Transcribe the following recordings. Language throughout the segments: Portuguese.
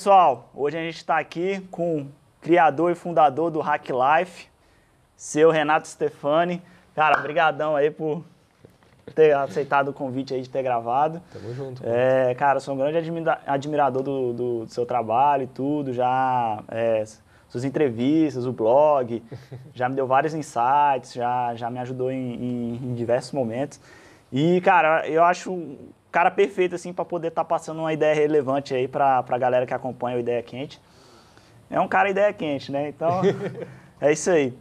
pessoal, hoje a gente está aqui com o criador e fundador do Hack Life, seu Renato Stefani. Cara, brigadão aí por ter aceitado o convite aí de ter gravado. Tamo junto. É, cara, sou um grande admira admirador do, do, do, seu trabalho e tudo, já é, suas entrevistas, o blog, já me deu vários insights, já, já me ajudou em, em, em diversos momentos. E, cara, eu acho cara perfeito, assim, para poder estar tá passando uma ideia relevante aí para a galera que acompanha o Ideia Quente. É um cara ideia quente, né? Então, é isso aí.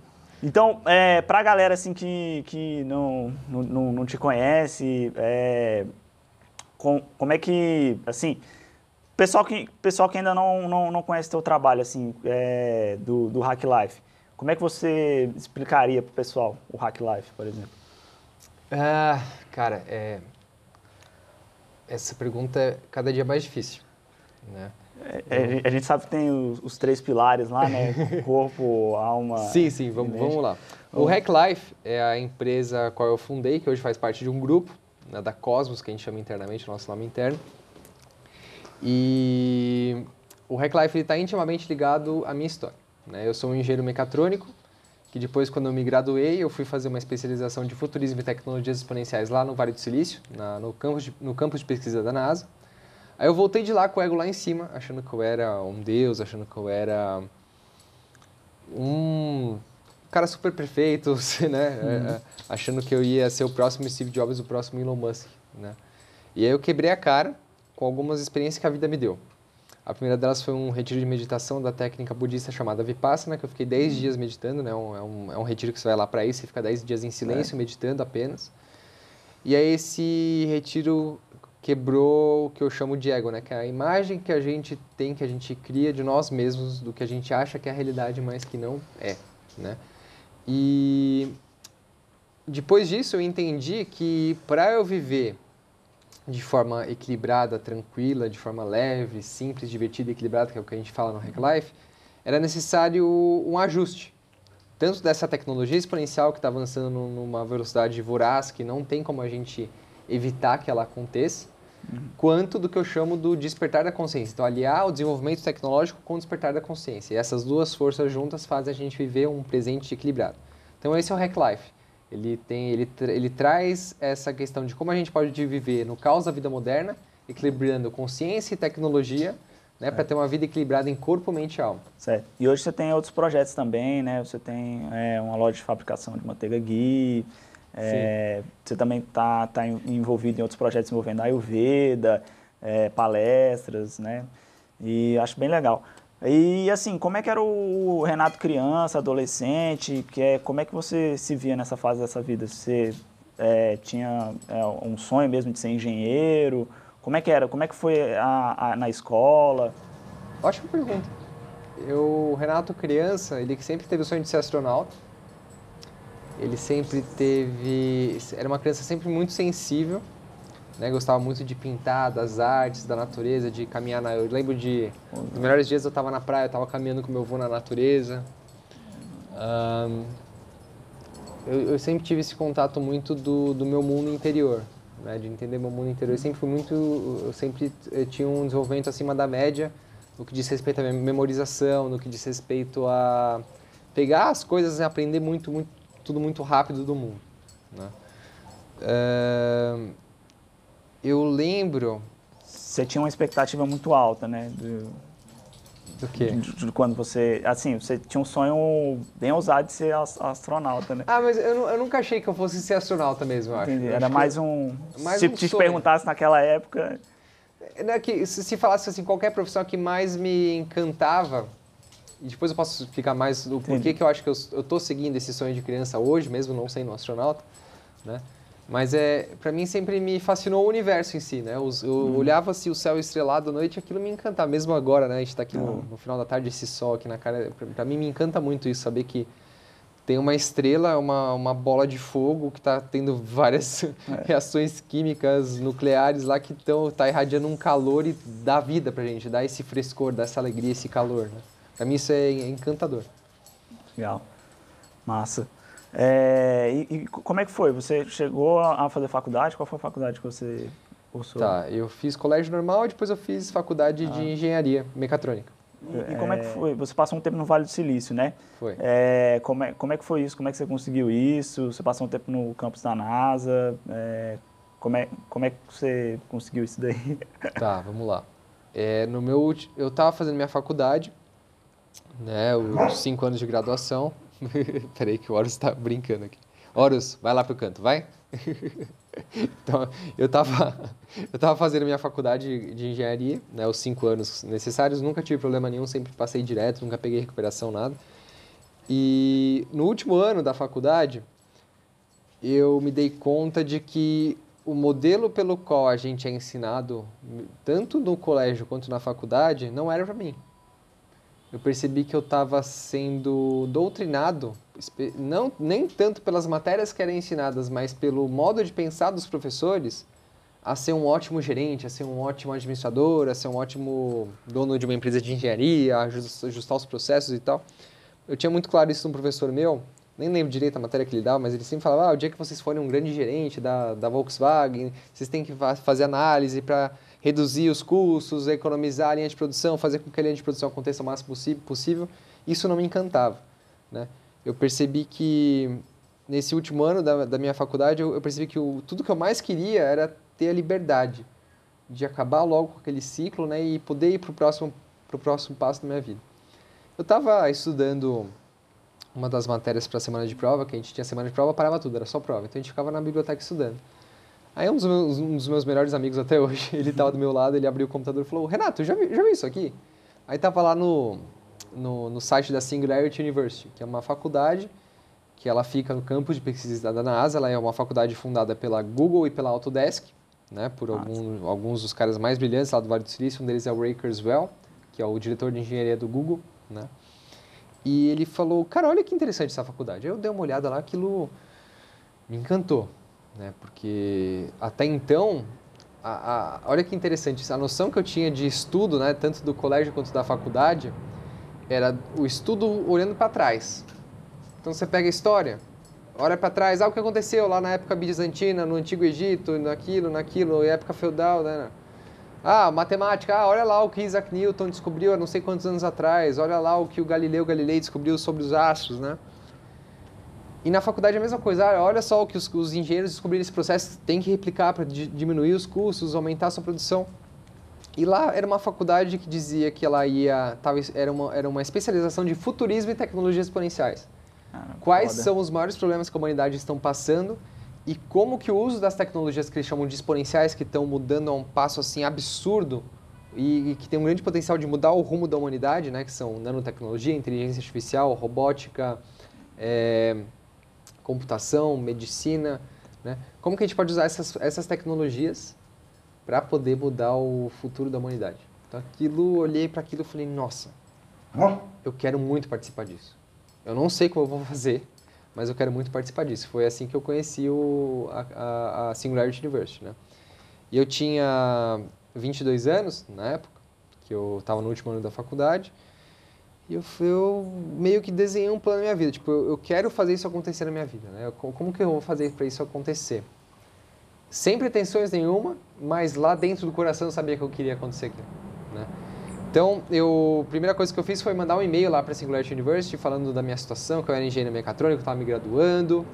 Então, é, para a galera, assim, que, que não, não, não te conhece, é, com, como é que, assim, pessoal que, pessoal que ainda não, não, não conhece teu trabalho, assim, é, do, do Hack Life, como é que você explicaria para o pessoal o Hack Life, por exemplo? Ah, cara, é... essa pergunta é cada dia mais difícil, né? É, é a gente sabe que tem os, os, três pilares lá, né? Corpo, alma. Sim, sim, vamos, vamos lá. O Hack Life é a empresa a qual eu fundei, que hoje faz parte de um grupo, né, da Cosmos, que a gente chama internamente, o nosso nome interno. E o Hack Life está intimamente ligado à minha história. Né? Eu sou um engenheiro mecatrônico, que depois, quando eu me graduei, eu fui fazer uma especialização de futurismo e tecnologias exponenciais lá no Vale do Silício, na, no, campus de, no campus de pesquisa da NASA. Aí eu voltei de lá com o ego lá em cima, achando que eu era um deus, achando que eu era um cara super perfeito, né? Uhum. É, é, achando que eu ia ser o próximo Steve Jobs, o próximo Elon Musk, né? E aí eu quebrei a cara com algumas experiências que a vida me deu. A primeira delas foi um retiro de meditação da técnica budista chamada Vipassana, que eu fiquei 10 dias meditando, né? Um, é, um, é um retiro que você vai lá para isso, você fica 10 dias em silêncio, é. meditando apenas. E aí esse retiro quebrou o que eu chamo de ego, né? Que é a imagem que a gente tem, que a gente cria de nós mesmos, do que a gente acha que é a realidade, mas que não é, né? E depois disso eu entendi que para eu viver de forma equilibrada, tranquila, de forma leve, simples, divertida equilibrada, que é o que a gente fala no Hack Life, era necessário um ajuste. Tanto dessa tecnologia exponencial que está avançando numa velocidade voraz, que não tem como a gente evitar que ela aconteça, uhum. quanto do que eu chamo do despertar da consciência. Então, aliar o desenvolvimento tecnológico com o despertar da consciência. E essas duas forças juntas fazem a gente viver um presente equilibrado. Então, esse é o Hack Life. Ele, tem, ele, ele traz essa questão de como a gente pode viver no caos da vida moderna, equilibrando consciência e tecnologia, né, para ter uma vida equilibrada em corpo, mente e alma. Certo. E hoje você tem outros projetos também, né? Você tem é, uma loja de fabricação de manteiga ghee, é, você também está tá envolvido em outros projetos envolvendo Ayurveda, é, palestras, né? E acho bem legal. E assim, como é que era o Renato criança, adolescente? Que é, como é que você se via nessa fase dessa vida? Você é, tinha é, um sonho mesmo de ser engenheiro? Como é que era? Como é que foi a, a, na escola? Ótima pergunta. Eu, o Renato criança, ele sempre teve o sonho de ser astronauta. Ele sempre teve, era uma criança sempre muito sensível né? Gostava muito de pintar, das artes, da natureza, de caminhar na... Eu lembro de... Nos melhores dias eu estava na praia, eu estava caminhando com meu avô na natureza. Um, eu, eu, sempre tive esse contato muito do, do meu mundo interior, né? De entender meu mundo interior. Eu sempre fui muito... Eu sempre eu tinha um desenvolvimento acima da média no que diz respeito à memorização, no que diz respeito a pegar as coisas e aprender muito, muito, tudo muito rápido do mundo, né? Eu lembro. Você tinha uma expectativa muito alta, né? Do, do quê? De, de, quando você. Assim, você tinha um sonho bem ousado de ser astronauta, né? Ah, mas eu, eu nunca achei que eu fosse ser astronauta mesmo, eu acho. Entendi. Era acho mais um. Mais se um te sonho. perguntasse naquela época. É que, se, se falasse assim, qualquer profissão que mais me encantava, e depois eu posso ficar mais do porquê que eu acho que eu, eu tô seguindo esse sonho de criança hoje, mesmo não sendo um astronauta, né? Mas é, para mim sempre me fascinou o universo em si, né? Eu, eu uhum. olhava assim o céu estrelado à noite, aquilo me encantava. Mesmo agora, né? A gente está aqui no, no, final da tarde, esse sol aqui na cara. Para mim me encanta muito isso, saber que tem uma estrela, uma, uma bola de fogo que está tendo várias é. reações químicas nucleares lá que estão tá irradiando um calor e dá vida para gente, dá esse frescor, dá essa alegria, esse calor. Né? Para mim isso é encantador. Legal, massa. É, e, e, como é que foi? Você chegou a fazer faculdade? Qual foi a faculdade que você Cursou. Tá, eu fiz colégio normal e depois eu fiz faculdade Ah. de engenharia mecatrônica. E, e como é que foi? Você passou um tempo no Vale do Silício, né? Foi. É, como, é, como é que foi isso? Como é que você conseguiu isso? Você passou um tempo no campus da NASA? É, como, é, como é que você conseguiu isso daí? Tá, vamos lá. É, no meu, eu estava fazendo minha faculdade, né, os cinco anos de graduação. Peraí que o Horus está brincando aqui. Horus, vai lá pro canto, vai. então, eu estava eu tava fazendo minha faculdade de engenharia, né, os cinco anos necessários, nunca tive problema nenhum, sempre passei direto, nunca peguei recuperação, nada. E no último ano da faculdade, eu me dei conta de que o modelo pelo qual a gente é ensinado, tanto no colégio quanto na faculdade, não era para mim. Eu percebi que eu estava sendo doutrinado, não, nem tanto pelas matérias que eram ensinadas, mas pelo modo de pensar dos professores, a ser um ótimo gerente, a ser um ótimo administrador, a ser um ótimo dono de uma empresa de engenharia, a ajus- ajustar os processos e tal. Eu tinha muito claro isso num professor meu, nem lembro direito a matéria que ele dava, mas ele sempre falava, ah, o dia que vocês forem um grande gerente da, da Volkswagen, vocês têm que fa- fazer análise para reduzir os custos, economizar a linha de produção, fazer com que a linha de produção aconteça o máximo possível. Isso não me encantava, né? Eu percebi que nesse último ano da, da minha faculdade, eu, eu percebi que o, tudo que eu mais queria era ter a liberdade de acabar logo com aquele ciclo, né, e poder ir para o próximo, próximo passo da minha vida. Eu estava estudando uma das matérias para a semana de prova, que a gente tinha semana de prova, parava tudo, era só prova. Então a gente ficava na biblioteca estudando. Aí um dos meus, um dos meus melhores amigos até hoje, ele estava do meu lado, ele abriu o computador e falou, Renato, já viu, já viu isso aqui? Aí tava lá no, no, no site da Singularity University, que é uma faculdade que ela fica no campus de pesquisa da NASA, ela é uma faculdade fundada pela Google e pela Autodesk, né, por algum, alguns dos caras mais brilhantes lá do Vale do Silício, um deles é o Ray Kurzweil, que é o diretor de engenharia do Google, né, e ele falou, cara, olha que interessante essa faculdade. Aí eu dei uma olhada lá, aquilo me encantou, né? Porque até então, a, a- olha que interessante, a noção que eu tinha de estudo, né, tanto do colégio quanto da faculdade, era o estudo olhando para trás. Então você pega a história, olha para trás, ah, o que aconteceu lá na época bizantina, no Antigo Egito, naquilo, naquilo, época feudal, né? Ah, matemática, ah, olha lá o que Isaac Newton descobriu há não sei quantos anos atrás, olha lá o que o Galileu Galilei descobriu sobre os astros, né? E na faculdade é a mesma coisa, ah, olha só o que os, os engenheiros descobriram esse processo, tem que replicar para diminuir os custos, aumentar a sua produção. E lá era uma faculdade que dizia que ela ia, tava, era, uma, era uma especialização de futurismo e tecnologias exponenciais. Ah, Quais foda. são os maiores problemas que a humanidade estão passando e como que o uso das tecnologias que eles chamam de exponenciais, que estão mudando a um passo assim absurdo e, e que tem um grande potencial de mudar o rumo da humanidade, né, que são nanotecnologia, inteligência artificial, robótica, é, computação, medicina, né? Como que a gente pode usar essas, essas tecnologias para poder mudar o futuro da humanidade? Então, aquilo, olhei para aquilo e falei, nossa, eu quero muito participar disso. Eu não sei como eu vou fazer, mas eu quero muito participar disso. Foi assim que eu conheci o, a, a, Singularity University, né? E eu tinha 22 anos na época, que eu estava no último ano da faculdade, e eu, eu meio que desenhei um plano na minha vida. Tipo, eu, eu quero fazer isso acontecer na minha vida, né? Eu- co- como que eu vou fazer para isso acontecer? Sem pretensões nenhuma, mas lá dentro do coração eu sabia que eu queria acontecer aquilo, né? Então, eu, a primeira coisa que eu fiz foi mandar um e-mail lá para a Singularity University falando da minha situação, que eu era engenheiro mecatrônico, estava me graduando,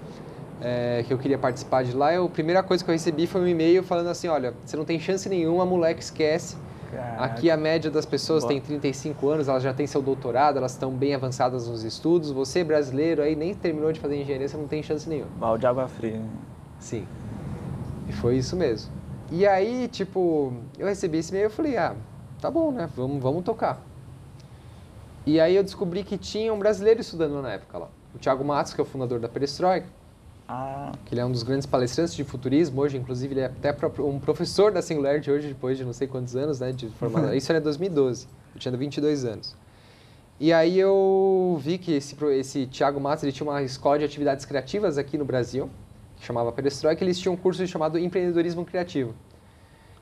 é, que eu queria participar de lá. Eu, a primeira coisa que eu recebi foi um e-mail falando assim, olha, você não tem chance nenhuma, moleque, esquece. Caraca. Aqui a média das pessoas Boa. tem 35 anos, elas já têm seu doutorado, elas estão bem avançadas nos estudos. Você, brasileiro, aí nem terminou de fazer engenharia, você não tem chance nenhuma. Balde de água fria. Sim. E foi isso mesmo. E aí, tipo, eu recebi esse e-mail e falei, ah, tá bom, né? Vamos, vamos tocar. E aí eu descobri que tinha um brasileiro estudando na época lá. O Thiago Matos, que é o fundador da Perestroika, Ah, que ele é um dos grandes palestrantes de futurismo hoje, inclusive ele é até um professor da Singularity hoje, depois de não sei quantos anos, né, de formado. Isso era 2012, eu tinha 22 anos. E aí eu vi que esse, esse Thiago Matos, ele tinha uma escola de atividades criativas aqui no Brasil, que chamava Perestroika, eles tinham um curso chamado Empreendedorismo Criativo.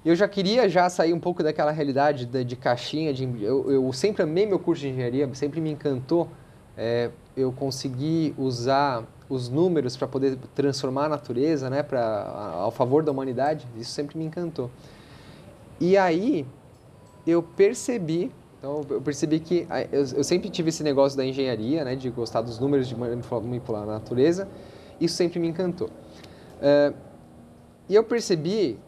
E eu já queria já sair um pouco daquela realidade de, de caixinha, de, eu, eu sempre amei meu curso de engenharia, sempre me encantou é, eu consegui usar os números para poder transformar a natureza, né, para ao favor da humanidade, isso sempre me encantou. E aí eu percebi, então eu percebi que eu, eu sempre tive esse negócio da engenharia, né, de gostar dos números, de manipular a natureza, isso sempre me encantou. Uh, e eu percebi,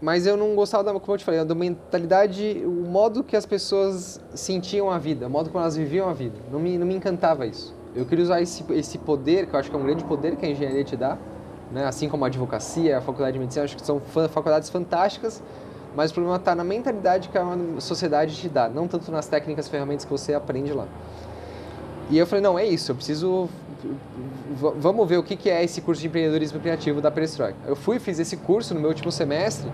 mas eu não gostava, da, como eu te falei, da mentalidade, o modo que as pessoas sentiam a vida, o modo como elas viviam a vida. Não me, não me encantava isso. Eu queria usar esse, esse poder, que eu acho que é um grande poder que a engenharia te dá, né? assim como a advocacia, a faculdade de medicina, acho que são faculdades fantásticas, mas o problema está na mentalidade que a sociedade te dá, não tanto nas técnicas, ferramentas que você aprende lá. E eu falei, não, é isso, eu preciso... Vamos ver o que é esse curso de empreendedorismo criativo da Perestroika. Eu fui, fiz esse curso no meu último semestre,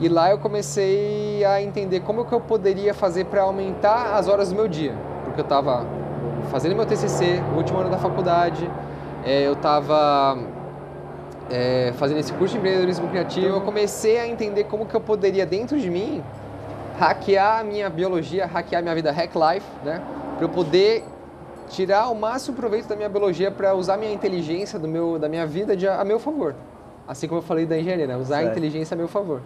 e lá eu comecei a entender como que eu poderia fazer para aumentar as horas do meu dia, porque eu estava fazendo meu TCC, último ano da faculdade, é, eu estava é, fazendo esse curso de empreendedorismo criativo, eu comecei a entender como que eu poderia, dentro de mim, hackear a minha biologia, hackear a minha vida, hack life, né? Para eu poder tirar o máximo proveito da minha biologia para usar minha inteligência do meu, da minha vida de, a meu favor. Assim como eu falei da engenharia, né? Usar certo. a inteligência a meu favor.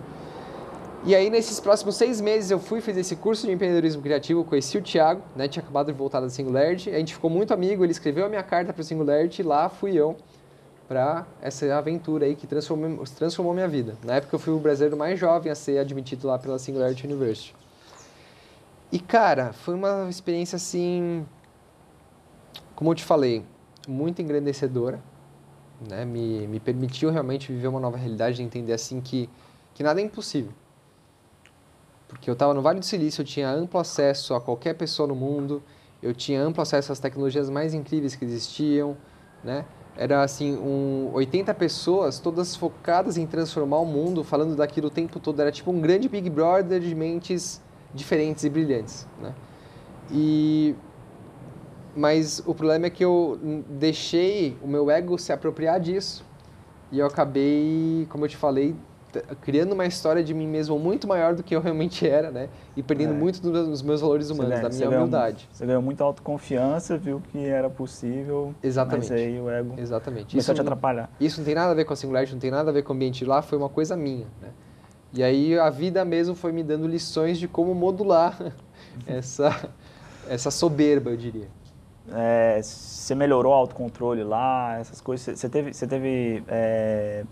E aí, nesses próximos seis meses, eu fui fiz esse curso de empreendedorismo criativo, conheci o Thiago, né? Tinha acabado de voltar da Singularity. A gente ficou muito amigo, ele escreveu a minha carta para o Singularity e lá fui eu para essa aventura aí que transformou, transformou minha vida. Na época, eu fui o brasileiro mais jovem a ser admitido lá pela Singularity University. E, cara, foi uma experiência assim, como eu te falei, muito engrandecedora, né? Me, me permitiu realmente viver uma nova realidade, entender assim que, que nada é impossível porque eu estava no Vale do Silício, eu tinha amplo acesso a qualquer pessoa no mundo, eu tinha amplo acesso às tecnologias mais incríveis que existiam, né? Era assim, um, 80 pessoas, todas focadas em transformar o mundo, falando daquilo o tempo todo. Era tipo um grande Big Brother de mentes diferentes e brilhantes, né? E... Mas o problema é que eu deixei o meu ego se apropriar disso. E eu acabei, como eu te falei, criando uma história de mim mesmo muito maior do que eu realmente era, né? E perdendo é. muito dos meus valores humanos, da minha humildade. você ganhou muita autoconfiança, viu que era possível. Exatamente. Mas aí o ego Exatamente. começou isso a te atrapalhar. Isso não tem nada a ver com a Singularity, não tem nada a ver com o ambiente lá, foi uma coisa minha, né? E aí a vida mesmo foi me dando lições de como modular essa, essa soberba, eu diria. É, você melhorou o autocontrole lá, essas coisas. Você teve, você teve é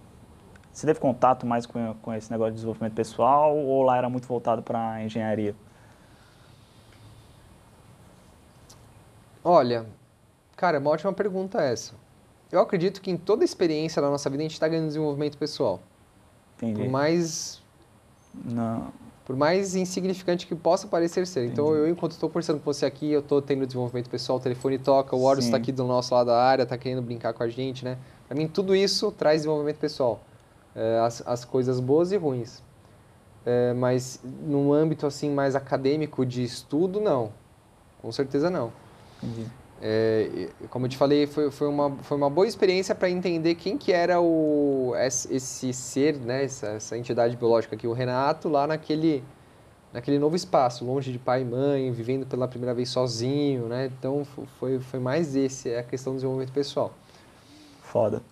você teve contato mais com, com esse negócio de desenvolvimento pessoal ou lá era muito voltado para a engenharia? Olha, cara, é uma ótima pergunta essa. Eu acredito que em toda experiência da nossa vida a gente está ganhando desenvolvimento pessoal. Entendi. Por mais... Não. Por mais insignificante que possa parecer ser. Então, Entendi. Então, eu, enquanto estou conversando com você aqui, eu estou tendo desenvolvimento pessoal, o telefone toca, o Horus está aqui do nosso lado da área, está querendo brincar com a gente, né? Para mim, tudo isso traz desenvolvimento pessoal é, as, as coisas boas e ruins. É, mas no âmbito assim mais acadêmico de estudo, não. Com certeza não. É, como eu te falei, foi, foi, uma, foi uma boa experiência para entender quem que era o, esse ser, né, essa, essa entidade biológica aqui, o Renato, lá naquele, naquele novo espaço, longe de pai e mãe, vivendo pela primeira vez sozinho, né? Então foi, foi mais esse, é a questão do desenvolvimento pessoal. Foda.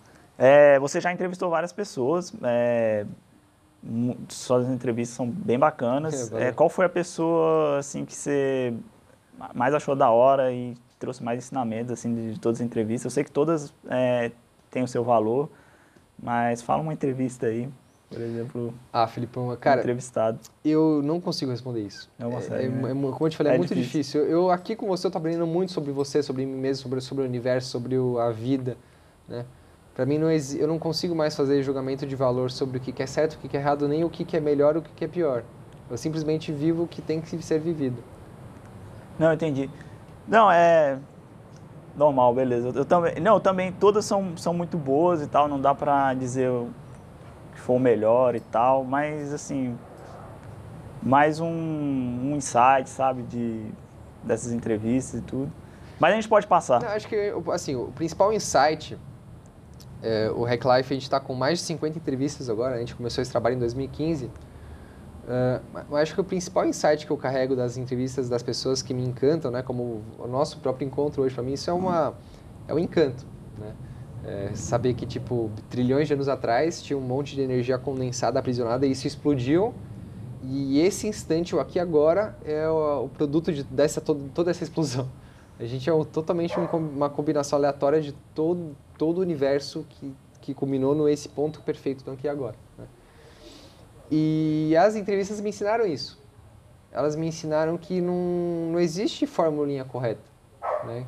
É, você já entrevistou várias pessoas, é, suas entrevistas são bem bacanas. É, qual foi a pessoa assim que você mais achou da hora e trouxe mais ensinamentos assim de, de todas as entrevistas? Eu sei que todas é, têm o seu valor, mas fala uma entrevista aí, por exemplo. Ah, Filipão, cara, entrevistado. Eu não consigo responder isso. É é, né? é, como eu te falei, é, muito difícil. difícil. Eu aqui com você eu tô aprendendo muito sobre você, sobre mim mesmo, sobre, sobre o universo, sobre o, a vida, né? Para mim, não eu não consigo mais fazer julgamento de valor sobre o que é certo, o que é errado, nem o que é melhor, o que é pior. Eu simplesmente vivo o que tem que ser vivido. Não, entendi. Não, é normal, beleza. Eu também, não, também todas são, são muito boas e tal, não dá pra dizer que foi o melhor e tal, mas assim, mais um, um insight, sabe, de dessas entrevistas e tudo. Mas a gente pode passar. Não, acho que assim, o principal insight é, o Hack Life, a gente está com mais de 50 entrevistas agora, a gente começou esse trabalho em 2015. Uh, eu acho que o principal insight que eu carrego das entrevistas das pessoas que me encantam, né, como o nosso próprio encontro hoje para mim, isso é uma é um encanto, né? É, saber que tipo trilhões de anos atrás tinha um monte de energia condensada aprisionada e isso explodiu e esse instante, o aqui agora, é o, o produto de, dessa toda essa explosão. A gente é totalmente um, uma combinação aleatória de todo todo o universo que que culminou no esse ponto perfeito do aqui agora. Né? E as entrevistas me ensinaram isso. Elas me ensinaram que não, não existe formulinha correta. Né?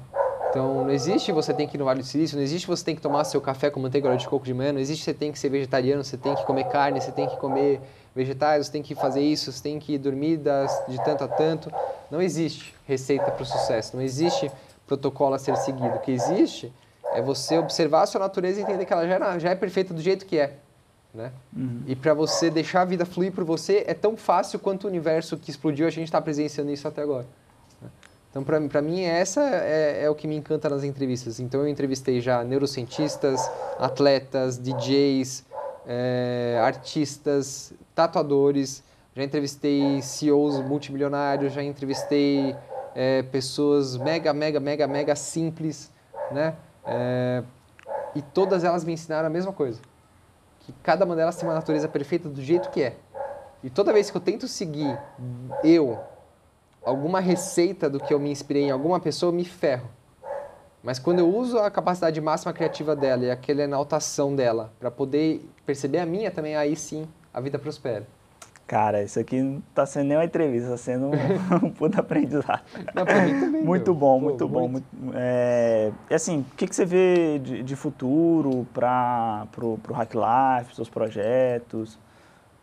Então, não existe você tem que ir no Vale do Silício, não existe você tem que tomar seu café com manteiga de coco de manhã, não existe você tem que ser vegetariano, você tem que comer carne, você tem que comer vegetais, você tem que fazer isso, você tem que dormir das, de tanto a tanto. Não existe receita para o sucesso, não existe protocolo a ser seguido. O que existe é você observar a sua natureza e entender que ela já, já é perfeita do jeito que é. Né? Uhum. E para você deixar a vida fluir por você é tão fácil quanto o universo que explodiu a gente está presenciando isso até agora. Então, para mim, essa é, é, o que me encanta nas entrevistas. Então, eu entrevistei já neurocientistas, atletas, DJs, é, artistas, tatuadores, já entrevistei CEOs multimilionários, já entrevistei é, pessoas mega, mega, mega, mega simples, né? É, e todas elas me ensinaram a mesma coisa. Que cada uma delas tem uma natureza perfeita do jeito que é. E toda vez que eu tento seguir eu, alguma receita do que eu me inspirei em alguma pessoa, eu me ferro. Mas quando eu uso a capacidade máxima criativa dela e aquela enaltação dela para poder perceber a minha também, aí sim a vida prospera. Cara, isso aqui não está sendo nem uma entrevista, está sendo um, um puta aprendizado. Não, também, muito bom, Pô, muito bom. Muito, é, e assim, o que, que você vê de, de futuro para o Hack Life, seus projetos?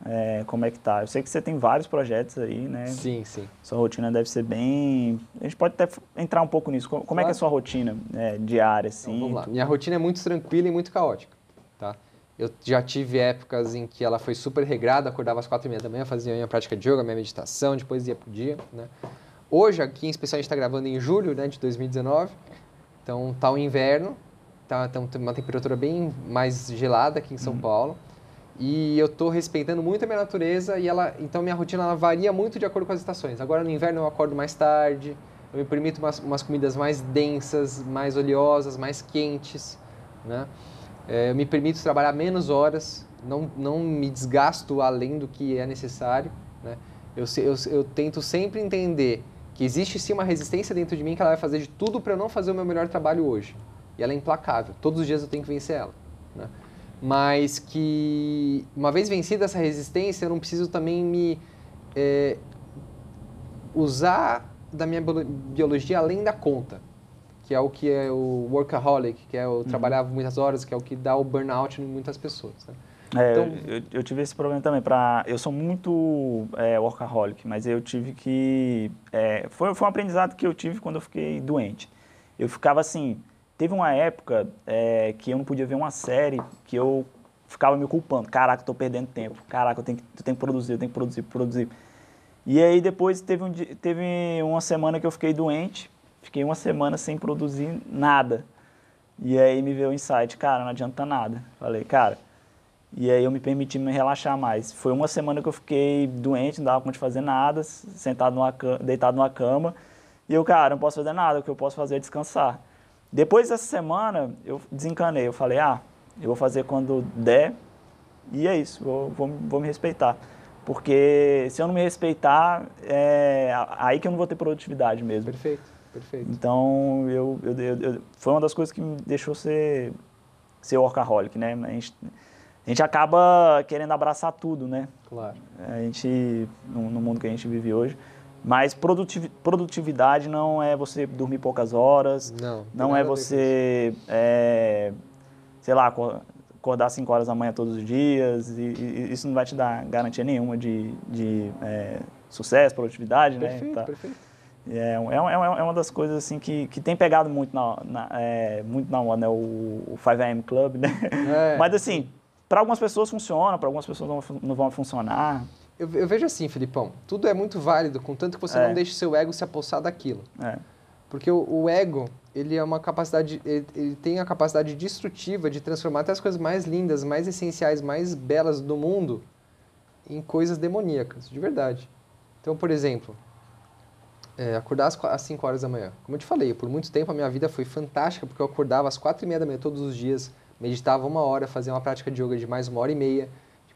É, como é que tá? Eu sei que você tem vários projetos aí, né? Sim, sim. Sua rotina deve ser bem... A gente pode até entrar um pouco nisso. Como, claro. é que é a sua rotina é, diária, assim? Então, vamos lá. Minha rotina é muito tranquila e muito caótica, tá? Eu já tive épocas em que ela foi super regrada, acordava às quatro e meia da manhã, fazia minha prática de yoga, minha meditação, depois ia pro dia, né? Hoje, aqui em especial, a gente está gravando em julho né, de 2019, então tá o inverno, tá, tá uma temperatura bem mais gelada aqui em São uhum. Paulo, e eu estou respeitando muito a minha natureza, e ela, então minha rotina ela varia muito de acordo com as estações. Agora, no inverno, eu acordo mais tarde, eu me permito umas, umas comidas mais densas, mais oleosas, mais quentes, né? É, eu me permito trabalhar menos horas, não, não me desgasto além do que é necessário. Né? Eu, eu, eu tento sempre entender que existe sim uma resistência dentro de mim que ela vai fazer de tudo para eu não fazer o meu melhor trabalho hoje. E ela é implacável. Todos os dias eu tenho que vencer ela. Né? Mas que, uma vez vencida essa resistência, eu não preciso também me é, usar da minha biologia além da conta que é o que é o workaholic, que é o uhum. trabalhar muitas horas, que é o que dá o burnout em muitas pessoas. Né? É, então, eu, eu, tive esse problema também. Pra, eu sou muito é, workaholic, mas eu tive que... É, foi, foi um aprendizado que eu tive quando eu fiquei doente. Eu ficava assim... Teve uma época é, que eu não podia ver uma série que eu ficava me culpando. Caraca, estou perdendo tempo. Caraca, eu tenho, que, eu tenho que produzir, eu tenho que produzir, produzir. E aí depois teve, um, teve uma semana que eu fiquei doente Fiquei uma semana sem produzir nada. E aí me veio o insight, cara, não adianta nada. Falei, cara. E aí eu me permiti me relaxar mais. Foi uma semana que eu fiquei doente, não dava conta de fazer nada, sentado numa deitado numa cama. E eu, cara, não posso fazer nada, o que eu posso fazer é descansar. Depois dessa semana, eu desencanei. Eu falei, ah, eu vou fazer quando der. E é isso, vou, vou, vou me respeitar. Porque se eu não me respeitar, é aí que eu não vou ter produtividade mesmo. Perfeito. Perfeito. Então, eu, eu, eu, foi uma das coisas que me deixou ser, ser workaholic, né? A gente, a gente acaba querendo abraçar tudo, né? Claro. A gente, no, no mundo que a gente vive hoje. Mas produtividade não é você dormir poucas horas. Não. Não é você, é, sei lá, acordar 5 horas da manhã todos os dias. E, e, isso não vai te dar garantia nenhuma de, de é, sucesso, produtividade, perfeito, né? Tá. Perfeito. É, é, é, é, uma das coisas assim que, que tem pegado muito na, na é, muito na onda, né? o, o 5am Club, né? É. Mas assim, para algumas pessoas funciona, para algumas pessoas não, não vão funcionar. Eu, eu, vejo assim, Filipão, tudo é muito válido, contanto que você é. não deixe seu ego se apossar daquilo. É. Porque o, o, ego, ele é uma capacidade, ele, ele, tem a capacidade destrutiva de transformar até as coisas mais lindas, mais essenciais, mais belas do mundo em coisas demoníacas, de verdade. Então, por exemplo, é, acordar às, às 5 horas da manhã. Como eu te falei, por muito tempo a minha vida foi fantástica, porque eu acordava às 4 e meia da manhã todos os dias, meditava uma hora, fazia uma prática de yoga de mais uma hora e meia,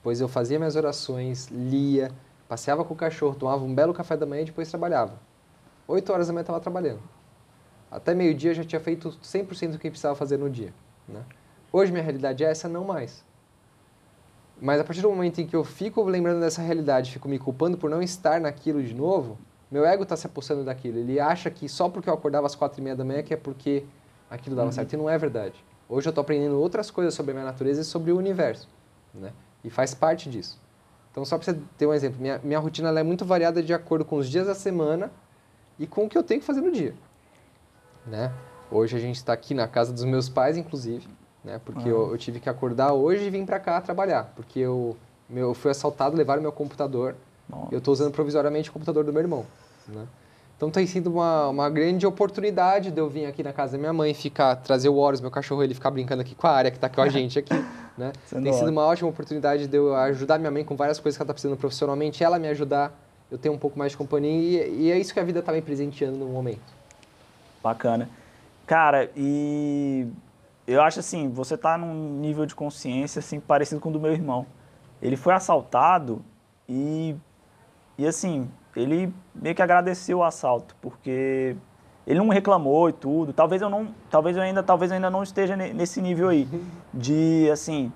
depois eu fazia minhas orações, lia, passeava com o cachorro, tomava um belo café da manhã e depois trabalhava. 8 horas da manhã estava trabalhando. Até meio-dia eu já tinha feito 100% do que precisava fazer no dia. Né? Hoje minha realidade é essa, não mais. Mas a partir do momento em que eu fico lembrando dessa realidade, fico me culpando por não estar naquilo de novo, meu ego está se apossando daquilo. Ele acha que só porque eu acordava às quatro e meia da manhã que é porque aquilo dava uhum. certo. E não é verdade. Hoje eu estou aprendendo outras coisas sobre a minha natureza e sobre o universo. Né? E faz parte disso. Então, só para você ter um exemplo, minha, minha rotina é muito variada de acordo com os dias da semana e com o que eu tenho que fazer no dia. Né? Hoje a gente está aqui na casa dos meus pais, inclusive né? Porque eu, eu, tive que acordar hoje e vim para cá trabalhar, porque eu, meu, eu fui assaltado, levaram meu computador. Nossa. Eu estou usando provisoriamente o computador do meu irmão, né? Então tem sido uma, uma grande oportunidade de eu vir aqui na casa da minha mãe, ficar, trazer o Horus, meu cachorro, ele ficar brincando aqui com a área que está com a gente aqui, né? tem sido uma ótima oportunidade de eu ajudar minha mãe com várias coisas que ela está precisando profissionalmente, ela me ajudar, eu tenho um pouco mais de companhia e, e é isso que a vida está me presenteando no momento. Bacana. Cara, e eu acho assim, você está num nível de consciência assim parecido com o do meu irmão. Ele foi assaltado e e assim, ele meio que agradeceu o assalto, porque ele não reclamou e tudo. Talvez eu não, talvez eu ainda, talvez eu ainda não esteja nesse nível aí de assim,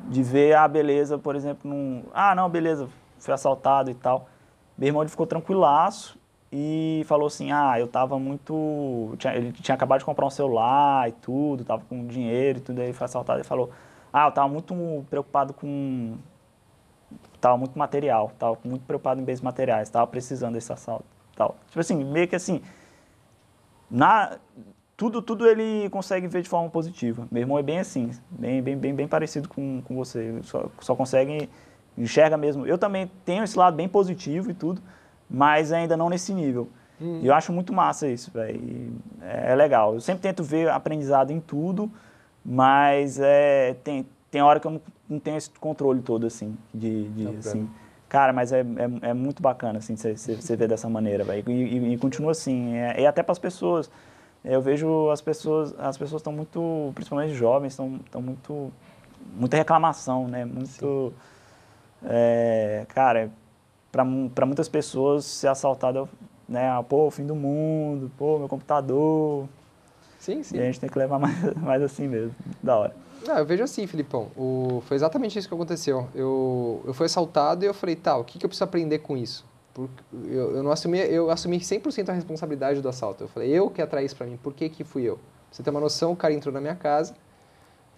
de ver a beleza, por exemplo, num, ah, não, beleza, fui assaltado e tal. Meu irmão ele ficou tranquilaço e falou assim, ah, eu tava muito... Ele tinha acabado de comprar um celular e tudo, tava com dinheiro e tudo, aí foi assaltado e falou, ah, eu tava muito preocupado com... Tava muito material, tava muito preocupado em bens materiais, tava precisando desse assalto tal. Tipo assim, meio que assim, na, tudo, tudo ele consegue ver de forma positiva. Meu irmão é bem assim, bem, bem, bem, bem parecido com, com você, só, só consegue, enxerga mesmo. Eu também tenho esse lado bem positivo e tudo, mas ainda não nesse nível. Hum. E eu acho muito massa isso, velho. É, é, legal. Eu sempre tento ver aprendizado em tudo, mas é, tem, tem hora que eu não, não tenho esse controle todo, assim, de, de assim... Cara, mas é, é, é, muito bacana, assim, você ver dessa maneira, velho. E, e, e, continua assim. É, e até para as pessoas. Eu vejo as pessoas, as pessoas estão muito, principalmente jovens, estão muito, muita reclamação, né? Muito, é, cara, para muitas pessoas ser assaltado, né, ah, pô, o fim do mundo, pô, meu computador. Sim, sim. E a gente tem que levar mais, mais assim mesmo, da hora. Não, eu vejo assim, Filipão, o, foi exatamente isso que aconteceu. Eu, eu fui assaltado e eu falei, tá, o que, que eu preciso aprender com isso? Porque eu, eu não assumi, eu assumi 100% a responsabilidade do assalto. Eu falei, eu que atraí isso para mim, por que que fui eu? Pra você ter uma noção, o cara entrou na minha casa,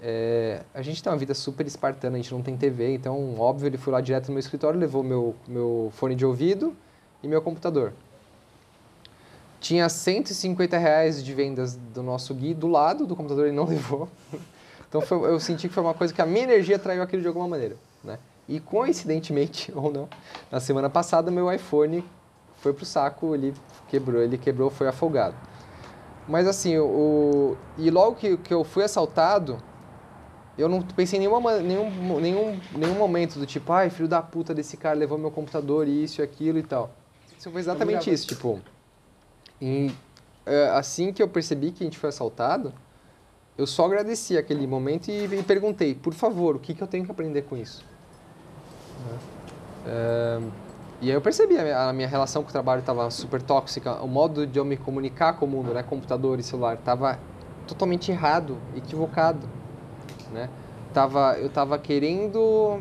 é, a gente tem uma vida super espartana, a gente não tem TV, então, óbvio, ele foi lá direto no meu escritório, levou meu, meu fone de ouvido e meu computador. Tinha 150 reais de vendas do nosso Gui do lado do computador, ele não levou. Então, foi, eu senti que foi uma coisa que a minha energia traiu aquilo de alguma maneira. Né? E, coincidentemente, ou não, na semana passada, meu iPhone foi pro saco, ele quebrou, ele quebrou, foi afogado. Mas assim, o, e logo que, que eu fui assaltado, eu não pensei em nenhuma, nenhum, nenhum, nenhum momento do tipo, ai, filho da puta desse cara levou meu computador, isso e aquilo e tal. Isso foi exatamente isso, tipo. E, é, assim que eu percebi que a gente foi assaltado, eu só agradeci aquele momento e, e perguntei, por favor, o que, que eu tenho que aprender com isso? É, e aí eu percebi, a minha, a minha relação com o trabalho estava super tóxica, o modo de eu me comunicar com o mundo, né, computador e celular, estava totalmente errado, equivocado né? Tava, eu tava querendo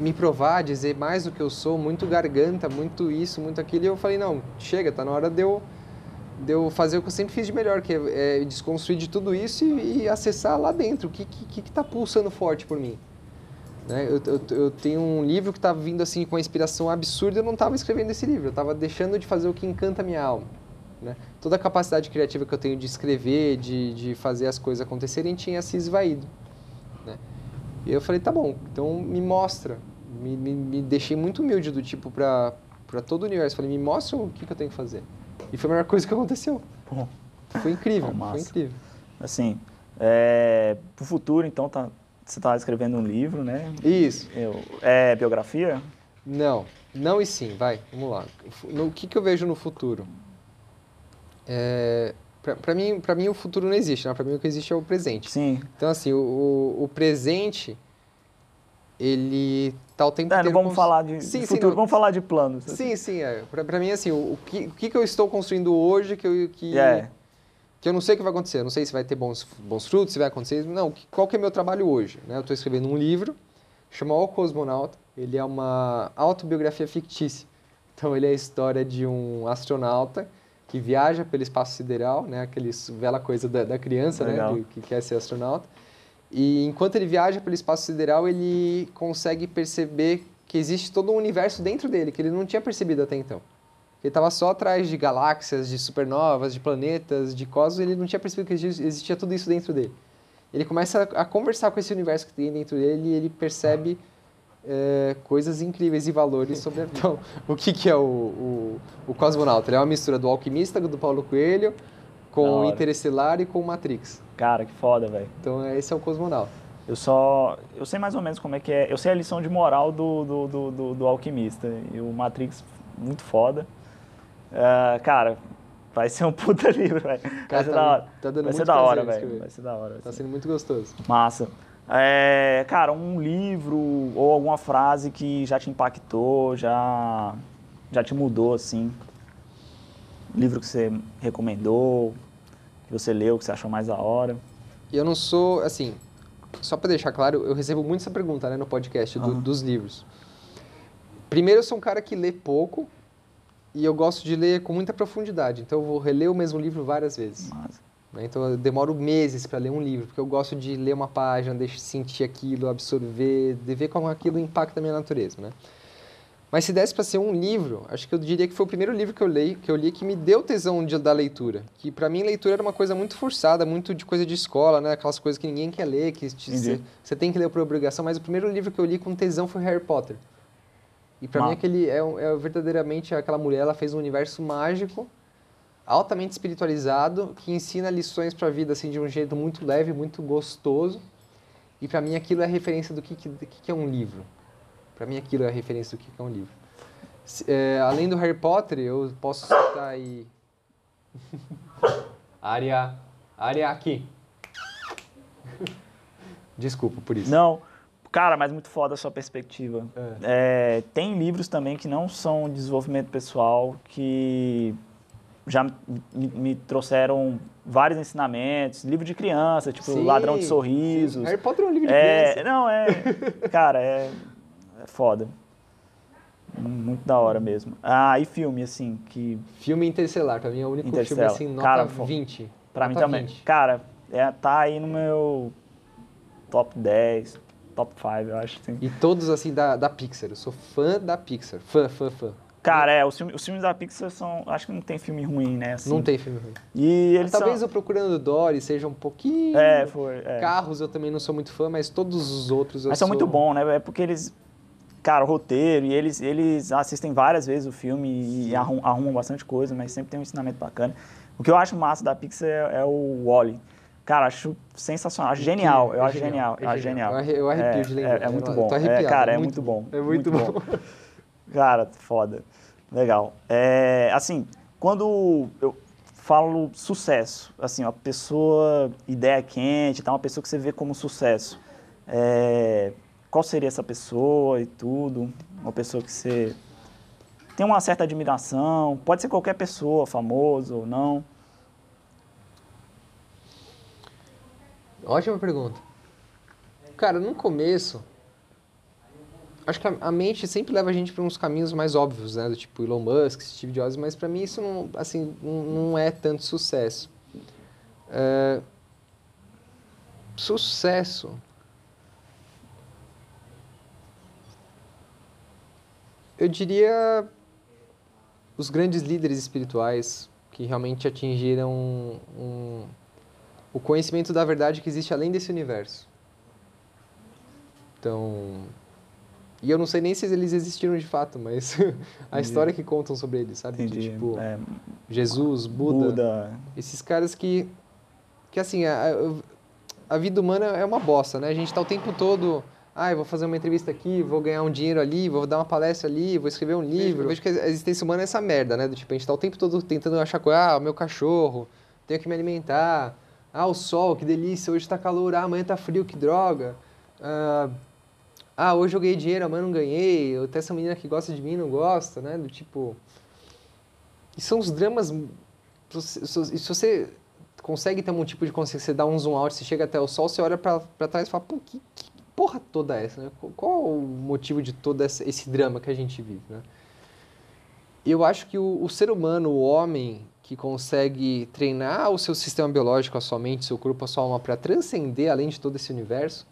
me provar, dizer mais do que eu sou, muito garganta, muito isso, muito aquilo, e eu falei, não, chega, tá na hora de eu, de eu fazer o que eu sempre fiz de melhor, que é, é desconstruir de tudo isso e, e, acessar lá dentro, o que, que, que tá pulsando forte por mim. Né? Eu, eu, eu, tenho um livro que estava vindo assim com uma inspiração absurda, eu não estava escrevendo esse livro, eu estava deixando de fazer o que encanta a minha alma. Né? Toda a capacidade criativa que eu tenho de escrever, de, de fazer as coisas acontecerem, tinha se esvaído. Né? E eu falei, tá bom, então me mostra. Me, me, me deixei muito humilde do tipo para todo o universo. Falei, me mostra o que, que, eu tenho que fazer. E foi a melhor coisa que aconteceu. Foi incrível, foi incrível. Assim, é, pro futuro, então, tá, você estava escrevendo um livro, né? Isso. Eu, é biografia? Não, não e sim, vai, vamos lá. No, o que, que eu vejo no futuro? É, para mim, pra mim o futuro não existe, né? Para mim o que existe é o presente. Sim. Então, assim, o, o presente, ele tá o tempo É, não inteiro... vamos cons- falar de Sim, sim, futuro, não. vamos falar de planos. Sim, sim, é. Pra mim, assim, o, o que, o que que eu estou construindo hoje que eu, que, É. que eu não sei o que vai acontecer. Eu não sei se vai ter bons, bons frutos, se vai acontecer... Não, qual que é meu trabalho hoje? Né? Eu estou escrevendo um livro, chama O Cosmonauta. Ele é uma autobiografia fictícia. Então, ele é a história de um astronauta que viaja pelo espaço sideral, né? Aquele bela coisa da, da criança, né? Legal. de- que quer ser astronauta. E enquanto ele viaja pelo espaço sideral, ele consegue perceber que existe todo um universo dentro dele, que ele não tinha percebido até então. Ele estava só atrás de galáxias, de supernovas, de planetas, de cosmos, ele não tinha percebido que exi- existia tudo isso dentro dele. Ele começa a conversar com esse universo que tem dentro dele e ele percebe é, coisas incríveis e valores sobre a... Então, o que, que é o, o, o Cosmonauta? Ele é uma mistura do Alquimista, do Paulo Coelho, com. Interestelar e com Matrix. Cara, que foda, velho. Então, esse é o Cosmonauta. Eu só. Eu sei mais ou menos como é que é. Eu sei a lição de moral do, do, do, do- do alquimista. E o Matrix, muito foda. Ah, cara, vai ser um puta livro, velho. Vai ser tá- da hora. tá dando vai ser da hora, velho. Vai ser da hora. Tá sendo muito gostoso. Massa. É, cara, um livro ou alguma frase que já te impactou, já, já te mudou, assim. Livro que você recomendou, você leu, que você achou mais da hora. Eu não sou, assim, só para deixar claro, eu recebo muito essa pergunta né, no podcast do- Aham. dos livros. Primeiro, eu sou um cara que lê pouco e eu gosto de ler com muita profundidade. Então, eu vou reler o mesmo livro várias vezes. Né? Então, eu demoro meses para ler um livro, porque eu gosto de ler uma página, de sentir aquilo, absorver, de ver como aquilo impacta a minha natureza, né? Mas se desse para ser um livro, acho que eu diria que foi o primeiro livro que eu li que eu li que me deu tesão de, da leitura. Que para mim leitura era uma coisa muito forçada, muito de coisa de escola, né? Aquelas coisas que ninguém quer ler, que você tem que ler por obrigação. Mas o primeiro livro que eu li com tesão foi Harry Potter. E para mim aquele é, é verdadeiramente aquela mulher, ela fez um universo mágico, altamente espiritualizado, que ensina lições para a vida assim de um jeito muito leve, muito gostoso. E para mim aquilo é referência do que, que que é um livro. Para mim aquilo é a referência do que é um livro. É, além do Harry Potter, eu posso citar aí área área aqui. Desculpa por isso. Não, cara, mas muito foda a sua perspectiva. É, tem livros também que não são de desenvolvimento pessoal, que já me, me trouxeram vários ensinamentos. Livro de criança, tipo Sim, Ladrão de sim. Sorrisos. Harry Potter é um livro de É, criança. não, é. Cara, é, é foda. Muito da hora mesmo. Ah, e filme, assim, que Filme Interestelar, pra mim é o único filme Interstellar. assim, nota Cara, fo- 20. pra mim também. 20. Cara, é, tá aí no meu top 10, top 5, eu acho. Assim. E todos assim da, da Pixar. Eu sou fã da Pixar. Fã, fã, fã. Cara, é, os filmes, os filmes da Pixar são. Acho que não tem filme ruim, né? assim. Não tem filme ruim. E eles Talvez são. o Procurando Dory seja um pouquinho. É, foi. é. Carros eu também não sou muito fã, mas todos os outros eu Mas são sou... muito bons, né? É porque eles. Cara, o roteiro, e eles, eles assistem várias vezes o filme e arrum- arrumam bastante coisa, mas sempre tem um ensinamento bacana. O que eu acho massa da Pixar é, é o Wally. Cara, acho sensacional, acho genial. Eu É acho genial, eu é acho genial. Eu arre- Eu arrepio É, de lembrar. É, é muito Eu bom. É, cara, é muito bom. É muito, bom. Cara, foda. Legal. É, assim, quando eu falo sucesso, assim, uma pessoa, ideia quente, tá? uma pessoa que você vê como sucesso, é, qual seria essa pessoa e tudo? Uma pessoa que você tem uma certa admiração, pode ser qualquer pessoa, famoso ou não. Ótima pergunta. Cara, no começo, acho que a, mente sempre leva a gente para uns caminhos mais óbvios, né? Do tipo Elon Musk, Steve Jobs, mas para mim isso não, assim, não é tanto sucesso. É, sucesso. Eu diria os grandes líderes espirituais que realmente atingiram um, o conhecimento da verdade que existe além desse universo. Então, e eu não sei nem se eles existiram de fato, mas a história que contam sobre eles, sabe? De, tipo, É, Jesus, Buda, Buda. esses caras que, que assim, a- a vida humana é uma bosta, né? A gente está o tempo todo, ah, eu vou fazer uma entrevista aqui, vou ganhar um dinheiro ali, vou dar uma palestra ali, vou escrever um livro. Eu vejo que a existência humana é essa merda, né? Do tipo, a gente está o tempo todo tentando achar coisa, ah, o meu cachorro, tenho que me alimentar. Ah, o sol, que delícia, hoje está calor, ah, amanhã tá frio, que droga. Ah, ah, hoje eu ganhei dinheiro, amanhã não ganhei. Até essa menina que gosta de mim não gosta, né? Do tipo... E são os dramas... Se você consegue ter um tipo de consciência, você dá um zoom out, você chega até o sol, você olha para trás e fala, pô, que porra toda essa, né? Qual o motivo de todo esse drama que a gente vive, né? Eu acho que o, o ser humano, o homem, que consegue treinar o seu sistema biológico, a sua mente, seu corpo, a sua alma para transcender além de todo esse universo,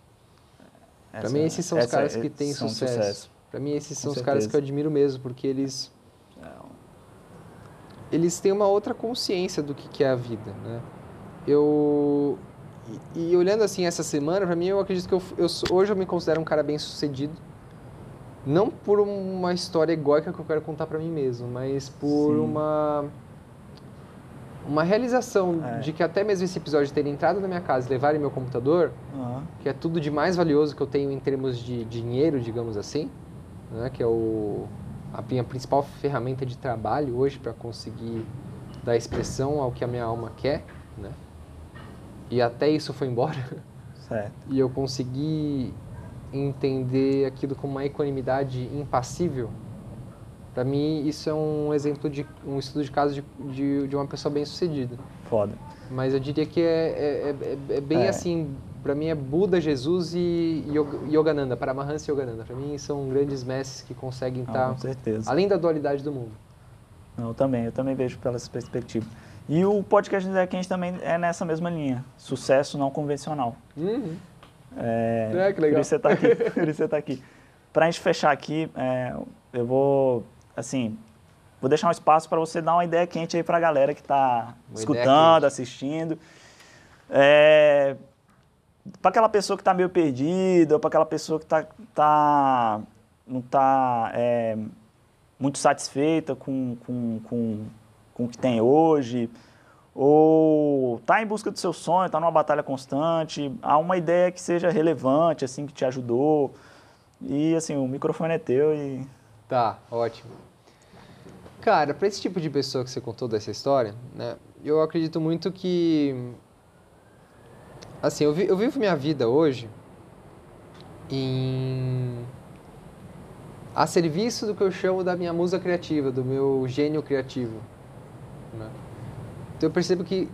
para mim esses são os caras que têm sucesso. sucesso. Para mim esses são Com os certeza. caras que eu admiro mesmo, porque eles eles têm uma outra consciência do que, que é a vida, né? Eu e, e, olhando assim essa semana, para mim eu acredito que eu, eu, hoje eu me considero um cara bem sucedido. Não por uma história egóica que eu quero contar para mim mesmo, mas por Sim. uma uma realização é. de que até mesmo esse episódio ter entrado na minha casa e levarem meu computador, uhum. que é tudo de mais valioso que eu tenho em termos de dinheiro, digamos assim, né, que é o, a minha principal ferramenta de trabalho hoje para conseguir dar expressão ao que a minha alma quer, né? E até isso foi embora. Certo. E eu consegui entender aquilo como uma equanimidade impassível. Para mim, isso é um exemplo de um estudo de caso de, de, de uma pessoa bem sucedida. Foda. Mas eu diria que é, é, é, é bem é. assim, para mim é Buda, Jesus e Yogananda, Paramahansa e Yogananda. Para mim são grandes mestres que conseguem estar com certeza. além da dualidade do mundo. Não, eu também, eu também vejo pela perspectiva. E o podcast do Quente também é nessa mesma linha. Sucesso não convencional. Uhum. É, é, que legal. Por isso você está aqui. por isso você tá aqui. Para a gente fechar aqui, é, eu vou, assim, vou deixar um espaço para você dar uma ideia quente aí para a galera que está escutando, assistindo. É, para aquela pessoa que está meio perdida, ou para aquela pessoa que tá, tá, não está é, muito satisfeita com, com, com com o que tem hoje, ou está em busca do seu sonho, está numa batalha constante, há uma ideia que seja relevante, assim, que te ajudou. E assim, o microfone é teu e. Tá, ótimo. Cara, para esse tipo de pessoa que você contou dessa história, né, eu acredito muito que. Assim, eu, vi, eu vivo minha vida hoje em. a serviço do que eu chamo da minha musa criativa, do meu gênio criativo. Né? Então eu percebo que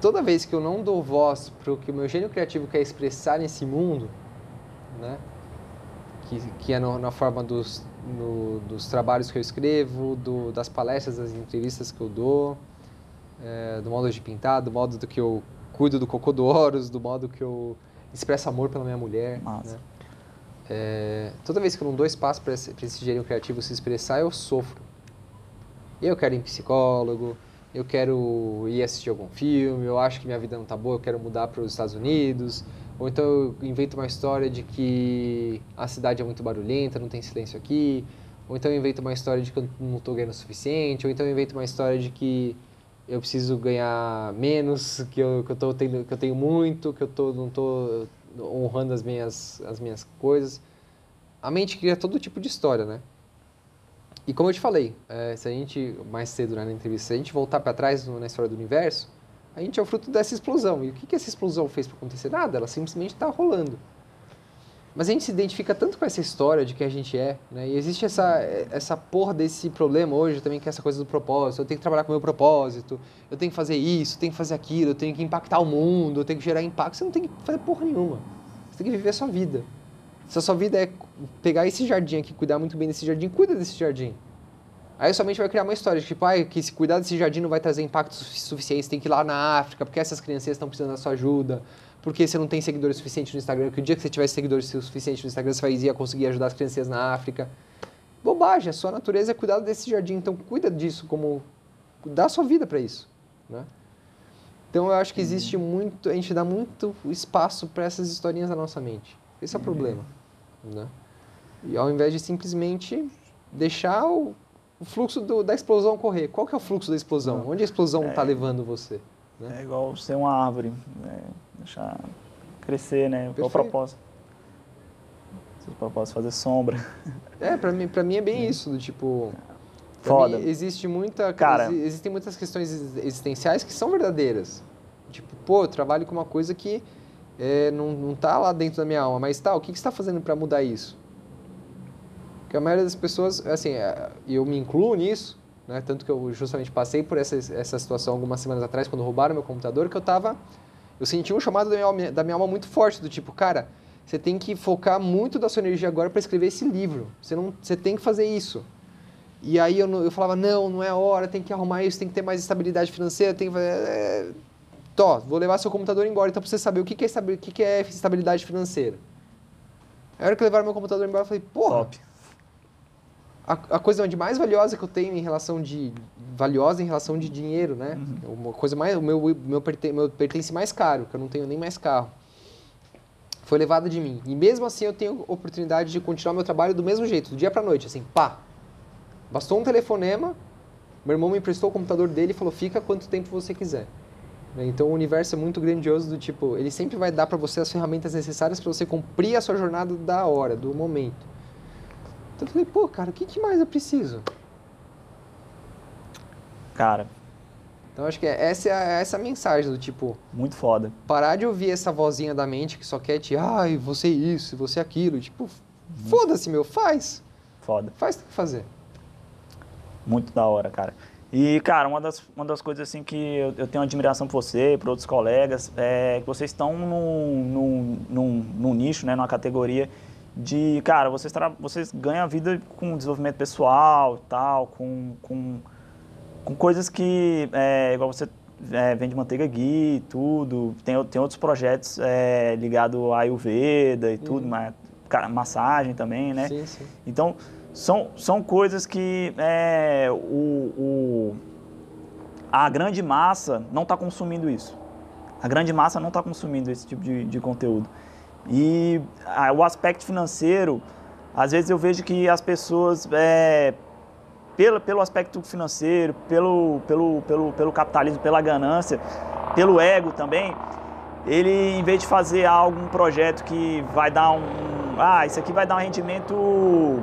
toda vez que eu não dou voz para o que o meu gênio criativo quer expressar nesse mundo, né? que, que é no, na forma dos, no, dos trabalhos que eu escrevo, do, das palestras, das entrevistas que eu dou, é, do modo de pintar, do modo do que eu cuido do cocô do Horus, do modo que eu expresso amor pela minha mulher. Né? É, toda vez que eu não dou espaço para esse, esse gênio criativo se expressar, eu sofro. Eu quero ir em psicólogo, eu quero ir assistir algum filme, eu acho que minha vida não está boa, eu quero mudar para os Estados Unidos. Ou então eu invento uma história de que a cidade é muito barulhenta, não tem silêncio aqui. Ou então eu invento uma história de que eu não estou ganhando o suficiente. Ou então eu invento uma história de que eu preciso ganhar menos, que eu, que eu, tô tendo, que eu tenho muito, que eu tô, não estou honrando as minhas, as minhas coisas. A mente cria todo tipo de história, né? E como eu te falei, é, se a gente, mais cedo né, na entrevista, se a gente voltar para trás no, na história do universo, a gente é o fruto dessa explosão. E o que, que essa explosão fez para acontecer? Nada, ela simplesmente está rolando. Mas a gente se identifica tanto com essa história de que a gente é, né? E existe essa, essa porra desse problema hoje também, que é essa coisa do propósito. Eu tenho que trabalhar com o meu propósito, eu tenho que fazer isso, eu tenho que fazer aquilo, eu tenho que impactar o mundo, eu tenho que gerar impacto. Você não tem que fazer porra nenhuma. Você tem que viver a sua vida. Se a sua vida é pegar esse jardim aqui, cuidar muito bem desse jardim, cuida desse jardim. Aí somente vai criar uma história, tipo, ah, que se cuidar desse jardim não vai trazer impacto suficiente, tem que ir lá na África, porque essas crianças estão precisando da sua ajuda porque você não tem seguidores suficientes no Instagram, que o dia que você tivesse seguidores suficientes no Instagram, você vai ia conseguir ajudar as crianças na África. Bobagem, a sua natureza é cuidar desse jardim, então cuida disso como dá a sua vida para isso, né? Então eu acho que existe muito, a gente dá muito espaço para essas historinhas na nossa mente. Esse é o uhum. problema, né? E ao invés de simplesmente deixar o, o fluxo do, da explosão correr. Qual que é o fluxo da explosão? Onde a explosão está é. levando você? Né? É igual ser uma árvore, né? Deixar crescer, né? Qual o Perfeito. propósito? Seu propósito é fazer sombra. É, pra mim, pra mim é bem isso, do tipo... Foda. mim existe muita... Cara. exi- Existem muitas questões ex- existenciais que são verdadeiras. Tipo, pô, eu trabalho com uma coisa que é, não, não tá lá dentro da minha alma, mas tá, o que, que você tá fazendo pra mudar isso? Porque a maioria das pessoas, assim, é, e eu me incluo nisso, né? Tanto que eu justamente passei por essa, essa situação algumas semanas atrás, quando roubaram meu computador, que eu tava... Eu senti um chamado da minha, alma, da minha alma muito forte, do tipo, cara, você tem que focar muito da sua energia agora para escrever esse livro. Você, não, você tem que fazer isso. E aí eu, eu falava, não, não é hora, tem que arrumar isso, tem que ter mais estabilidade financeira, tem que fazer... É... Vou levar seu computador embora, então pra você saber o que, que, é, o que, que é estabilidade financeira. Aí a hora que levaram meu computador embora, eu falei, porra, Top. A, a coisa de mais valiosa que eu tenho em relação de valiosa em relação de dinheiro, né? Uma coisa mais o meu meu, perte- meu pertence mais caro, que eu não tenho nem mais carro. Foi levada de mim. E mesmo assim eu tenho oportunidade de continuar meu trabalho do mesmo jeito, do dia pra noite, assim, pá. Bastou um telefonema, meu irmão me emprestou o computador dele e falou: "Fica quanto tempo você quiser". Né? Então o universo é muito grandioso do tipo, ele sempre vai dar pra você as ferramentas necessárias pra você cumprir a sua jornada da hora, do momento. Então eu falei, pô, cara, o que, que mais eu preciso? Cara, Então acho que é- essa é a, essa é a mensagem do tipo, muito foda. parar de ouvir essa vozinha da mente que só quer te, ai, você isso, você aquilo. Tipo, foda-se, meu, faz. Foda. Faz o que fazer. Muito da hora, cara. E, cara, uma das, uma das coisas assim que eu, eu tenho admiração por você, por outros colegas, é que vocês estão num, num, num, num nicho, né, numa categoria de, cara, vocês, vocês ganham a vida com desenvolvimento pessoal e tal, com, com, com coisas que, é, igual você é, vende manteiga ghee e tudo, tem, tem outros projetos é, ligados à Ayurveda e tudo, mas, cara, massagem também, né? Sim, sim. Então, são, são coisas que é, o, o- a grande massa não está consumindo isso. A grande massa não está consumindo esse tipo de, de conteúdo. E ah, o aspecto financeiro, às vezes eu vejo que as pessoas, é, pelo, pelo aspecto financeiro, pelo, pelo, pelo, pelo capitalismo, pela ganância, pelo ego também, ele, em vez de fazer algo, um projeto que vai dar um. Ah, isso aqui vai dar um rendimento.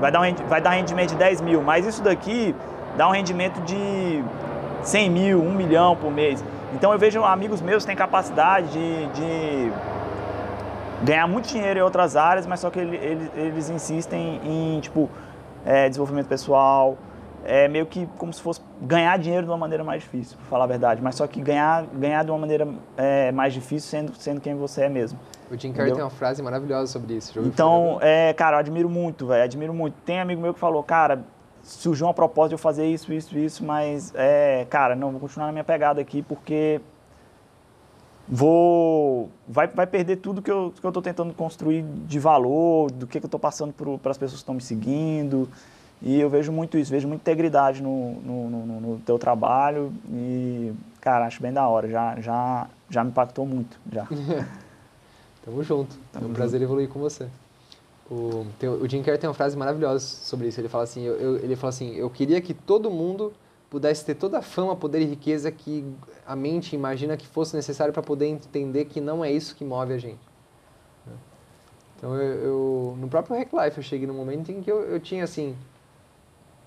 Vai dar, um, vai dar rendimento de 10 mil, mas isso daqui dá um rendimento de 100 mil, 1 milhão por mês. Então eu vejo amigos meus que têm capacidade de, de ganhar muito dinheiro em outras áreas, mas só que ele- ele- eles insistem em, tipo, é, desenvolvimento pessoal, é meio que como se fosse ganhar dinheiro de uma maneira mais difícil, pra falar a verdade. Mas só que ganhar, ganhar de uma maneira é, mais difícil sendo, sendo quem você é mesmo. O Jim Carrey tem uma frase maravilhosa sobre isso. Então, é, cara, eu admiro muito, velho, admiro muito. Tem amigo meu que falou, cara, surgiu uma proposta de eu fazer isso, isso, isso, mas, é, cara, não, vou continuar na minha pegada aqui porque vou vai, vai perder tudo que eu, que eu tô tentando construir de valor, do que, que eu tô passando para as pessoas que estão me seguindo. E eu vejo muito isso, vejo muita integridade no, no, no, no teu trabalho e, cara, acho bem da hora, já, já, já me impactou muito, já. Tamo junto. é um Tamo prazer evoluir com você. O, tem- o Jim Carrey tem uma frase maravilhosa sobre isso. Ele fala assim, eu, eu- ele fala assim, eu queria que todo mundo pudesse ter toda a fama, poder e riqueza que a mente imagina que fosse necessário para poder entender que não é isso que move a gente. né? Então, eu, eu- no próprio Hack Life, eu cheguei num momento em que eu, eu tinha, assim,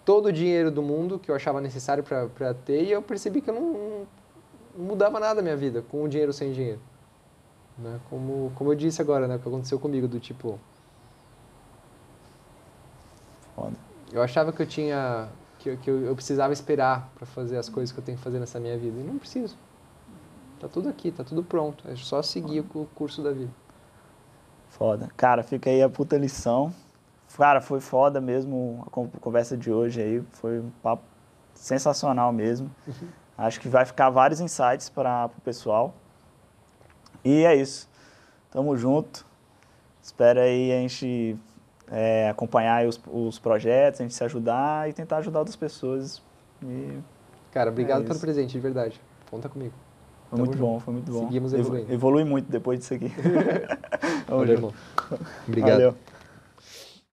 todo o dinheiro do mundo que eu achava necessário para ter e eu percebi que eu não, não mudava nada a minha vida com o dinheiro ou sem dinheiro né? Como, como eu disse agora, né? O que aconteceu comigo, do tipo... Foda. Eu achava que eu tinha... Que, eu- que eu, eu precisava esperar para fazer as coisas que eu tenho que fazer nessa minha vida. E não preciso. Tá tudo aqui, tá tudo pronto. É só seguir o cu- curso da vida. Foda. Cara, fica aí a puta lição. Cara, foi foda mesmo a con- conversa de hoje aí. Foi um papo sensacional mesmo. Acho que vai ficar vários insights para o pessoal. E é isso. Tamo junto. Espero aí a gente é, acompanhar os, os projetos, a gente se ajudar e tentar ajudar outras pessoas. E Cara, obrigado É pelo presente, de verdade. Conta comigo. foi Tamo muito junto. bom, foi muito bom. Seguimos Evo- evoluindo. Evolui muito depois disso aqui. Valeu, irmão. Obrigado. Valeu.